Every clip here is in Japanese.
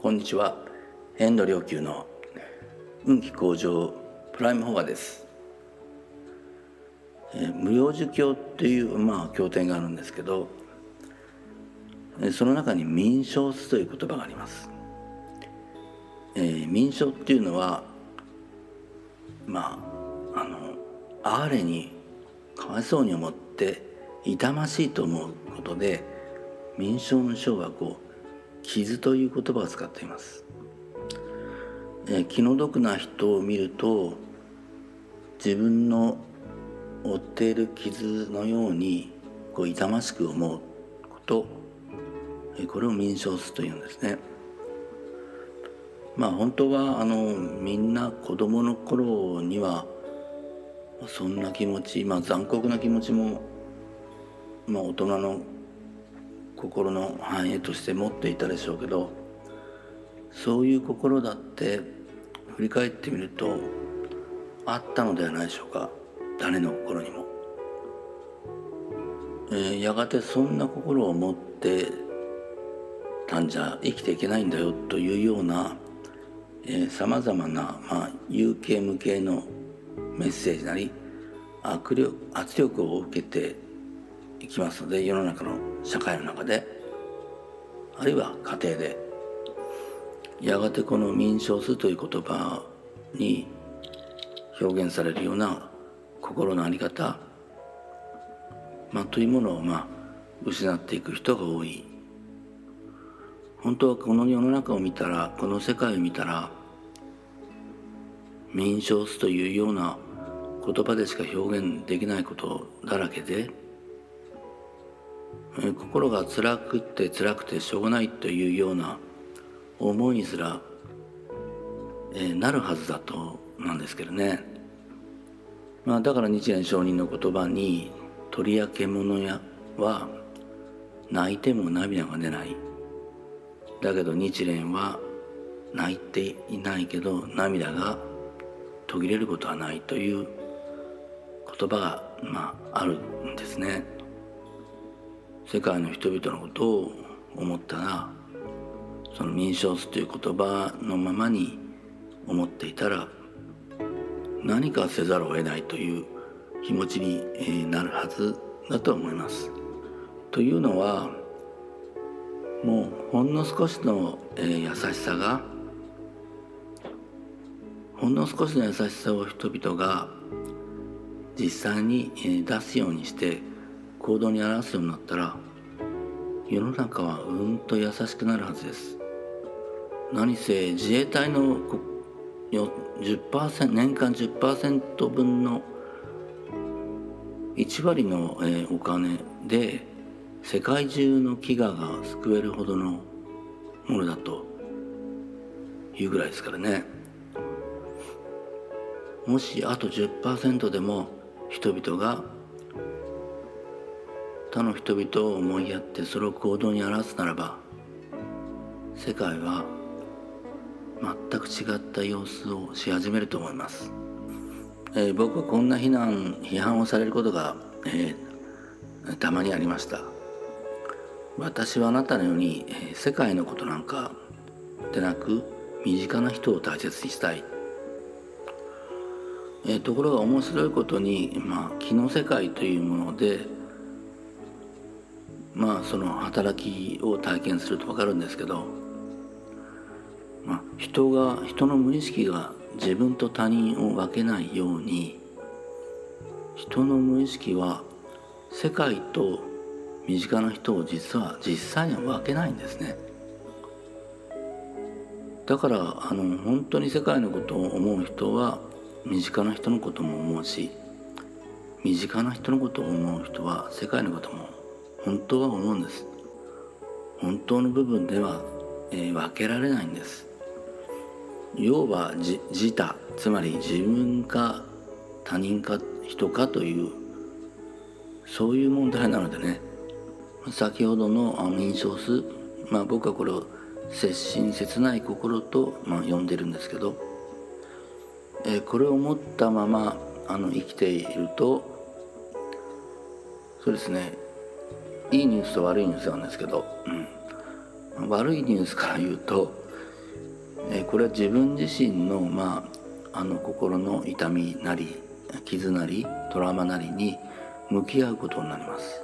こんにちは。遠藤良久の運気向上プライムフォアです、えー、無料儒教っていうまあ経典があるんですけどその中に民商という言葉があります、えー、民商っていうのはまああの哀れにかわいそうに思って痛ましいと思うことで民商の章はこう傷という言葉を使っています、え、気の毒な人を見ると自分の負っている傷のようにこう痛ましく思うことこれを民商すというんですね。まあ本当はあのみんな子供の頃にはそんな気持ち、まあ、残酷な気持ちも、まあ、大人の心の繁栄として持っていたでしょうけどそういう心だって振り返ってみるとあったのではないでしょうか誰の心にも。えー、やがてそんな心を持ってたんじゃ生きていけないんだよというようなさまざまな、まあ、有形無形のメッセージなり圧力圧力を受けていきますので世の中の社会の中であるいは家庭でやがてこの「民商す」という言葉に表現されるような心の在り方、ま、というものを、まあ、失っていく人が多い。本当はこの世の中を見たらこの世界を見たら民商すというような言葉でしか表現できないことだらけで心が辛くって辛くてしょうがないというような思いにすら、え、なるはずだとなんですけどね、まあ、だから日蓮上人の言葉に「鳥や獣やは泣いても涙が出ない」だけど日蓮は泣いていないけど涙が途切れることはないという言葉が、まあ、あるんですね。世界の人々のことを思ったらその民商スという言葉のままに思っていたら何かせざるを得ないという気持ちになるはずだと思います。というのはもうほんの少しの、優しさがほんの少しの優しさを人々が実際に出すようにして行動に表すようになったら世の中はうんと優しくなるはずです。何せ自衛隊の10%年間10%分の1割のお金で世界中の飢餓が救えるほどのものだというぐらいですからね。もしあと10%でも人々が他の人々を思いやってそれを行動に表すならば世界は全く違った様子をし始めると思います、えー、僕はこんな非難批判をされることが、えー、たまにありました。私はあなたのように、えー、世界のことなんかでなく身近な人を大切にしたい。えー、ところが面白いことに、まあ、気の世界というもので、まあ、その働きを体験すると分かるんですけど、まあ、人が人の無意識が自分と他人を分けないように人の無意識は世界と身近な人を実は実際には分けないんですね。だからあの本当に世界のことを思う人は身近な人のことも思うし身近な人のことを思う人は世界のことも本当は思うんです。本当の部分では、えー、分けられないんです。要は自他つまり自分か他人か人かというそういう問題なのでね。先ほどの印象数まあ僕はこれを切心切ない心と、まあ、呼んでるんですけどえこれを持ったままあの生きているとそうですね。いいニュースと悪いニュースなんですけど、うん、悪いニュースから言うとえこれは自分自身の,、まあ、あの心の痛みなり傷なりトラウマなりに向き合うことになります。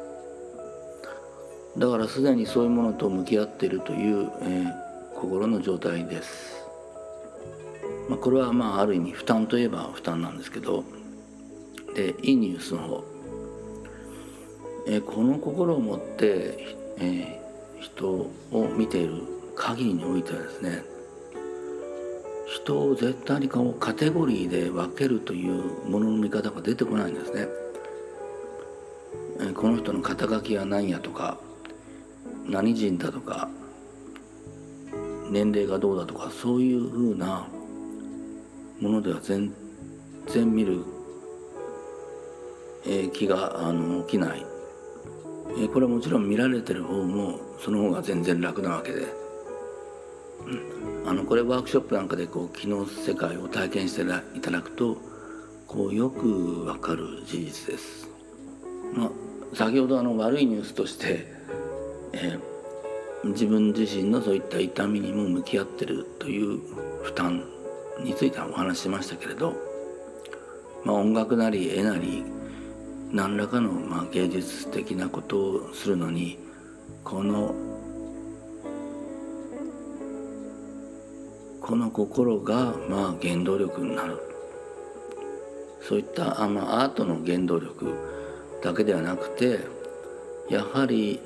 だからすでにそういうものと向き合っているという、えー、心の状態です、まあ、これはまあある意味負担といえば負担なんですけどでいいニュースの方、え、この心を持って、え、人を見ている限りにおいてはですね人を絶対にこうカテゴリーで分けるというものの見方が出てこないんですね。この人の肩書きは何やとか何人だとか年齢がどうだとかそういうふうなものでは全然見る、え気があの起きない、えこれはもちろん見られてる方もその方が全然楽なわけで、うん、あのこれワークショップなんかでこう気の世界を体験していただくとこうよくわかる事実です。まあ、先ほどあの悪いニュースとしてえー、自分自身のそういった痛みにも向き合ってるという負担についてはお話ししましたけれど、まあ、音楽なり絵なり何らかのまあ芸術的なことをするのにこのこの心がまあ原動力になる。そういったあ、まあ、アートの原動力だけではなくてやはり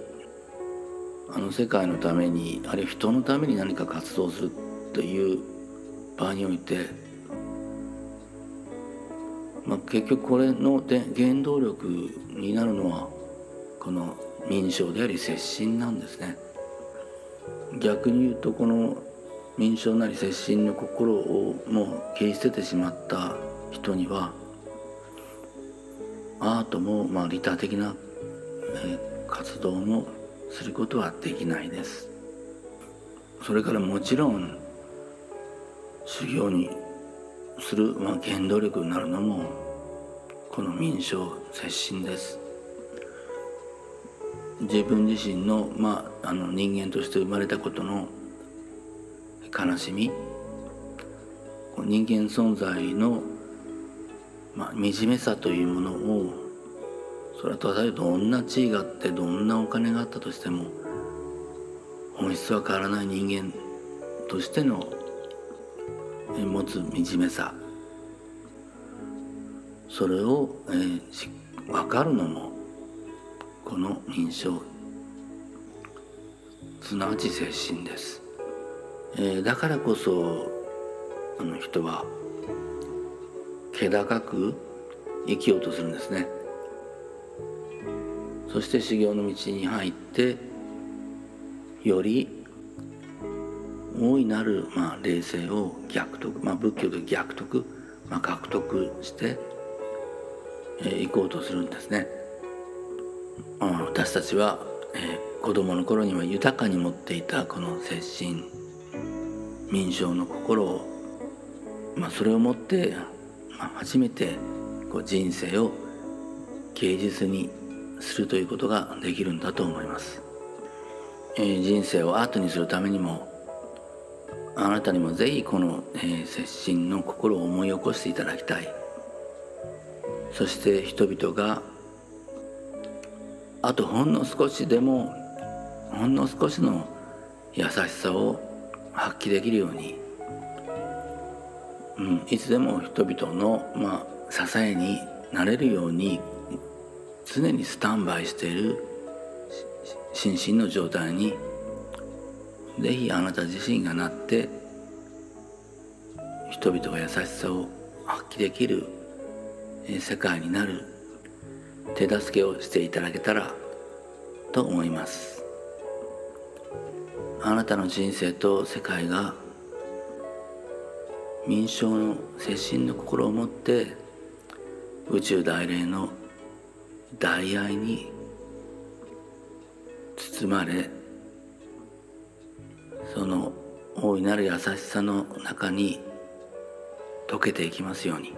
あの世界のためにあるいは人のために何か活動するという場合において、まあ、結局これので原動力になるのはこの民症であり接心なんですね。逆に言うとこの民症なり接心の心をもう切り捨ててしまった人にはアートもまあ利他的な、え活動もすることはできないですそれからもちろん修行にする、まあ、原動力になるのもこの民生接心です。自分自身の,、まあ、あの人間として生まれたことの悲しみ人間存在の、まあ、惨めさというものをそれはたとえどんな地位があってどんなお金があったとしても本質は変わらない人間としての持つ惨めさ。それを、えー、分かるのもこの認証すなわち精神です、えー、だからこそあの人は気高く生きようとするんですね。そして修行の道に入ってより大いなる、まあ、霊性を逆得、まあ、仏教で逆得、まあ、獲得してい、えー、こうとするんですね。あ私たちは、えー、子供の頃には豊かに持っていたこの精神民生の心を、まあ、それをもって、まあ、初めてこう人生を芸術にするということができるんだと思います、えー、人生をアートにするためにもあなたにもぜひこの、えー、接心の心を思い起こしていただきたい。そして人々があとほんの少しでもほんの少しの優しさを発揮できるように、うん、いつでも人々の、まあ、支えになれるように常にスタンバイしている心身の状態にぜひあなた自身がなって人々が優しさを発揮できる世界になる手助けをしていただけたらと思います。あなたの人生と世界が民衆の接心の心を持って宇宙大霊の大愛に包まれその大いなる優しさの中に溶けていきますように。